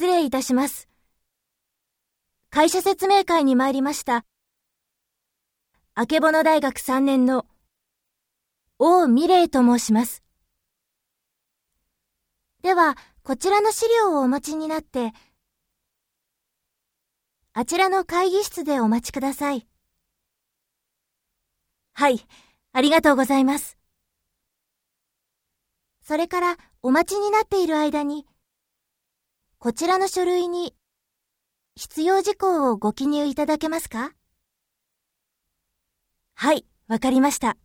失礼いたします。会社説明会に参りました。あけぼの大学3年の王美玲と申します。では、こちらの資料をお持ちになって、あちらの会議室でお待ちください。はい、ありがとうございます。それから、お待ちになっている間に、こちらの書類に必要事項をご記入いただけますか？はい、わかりました。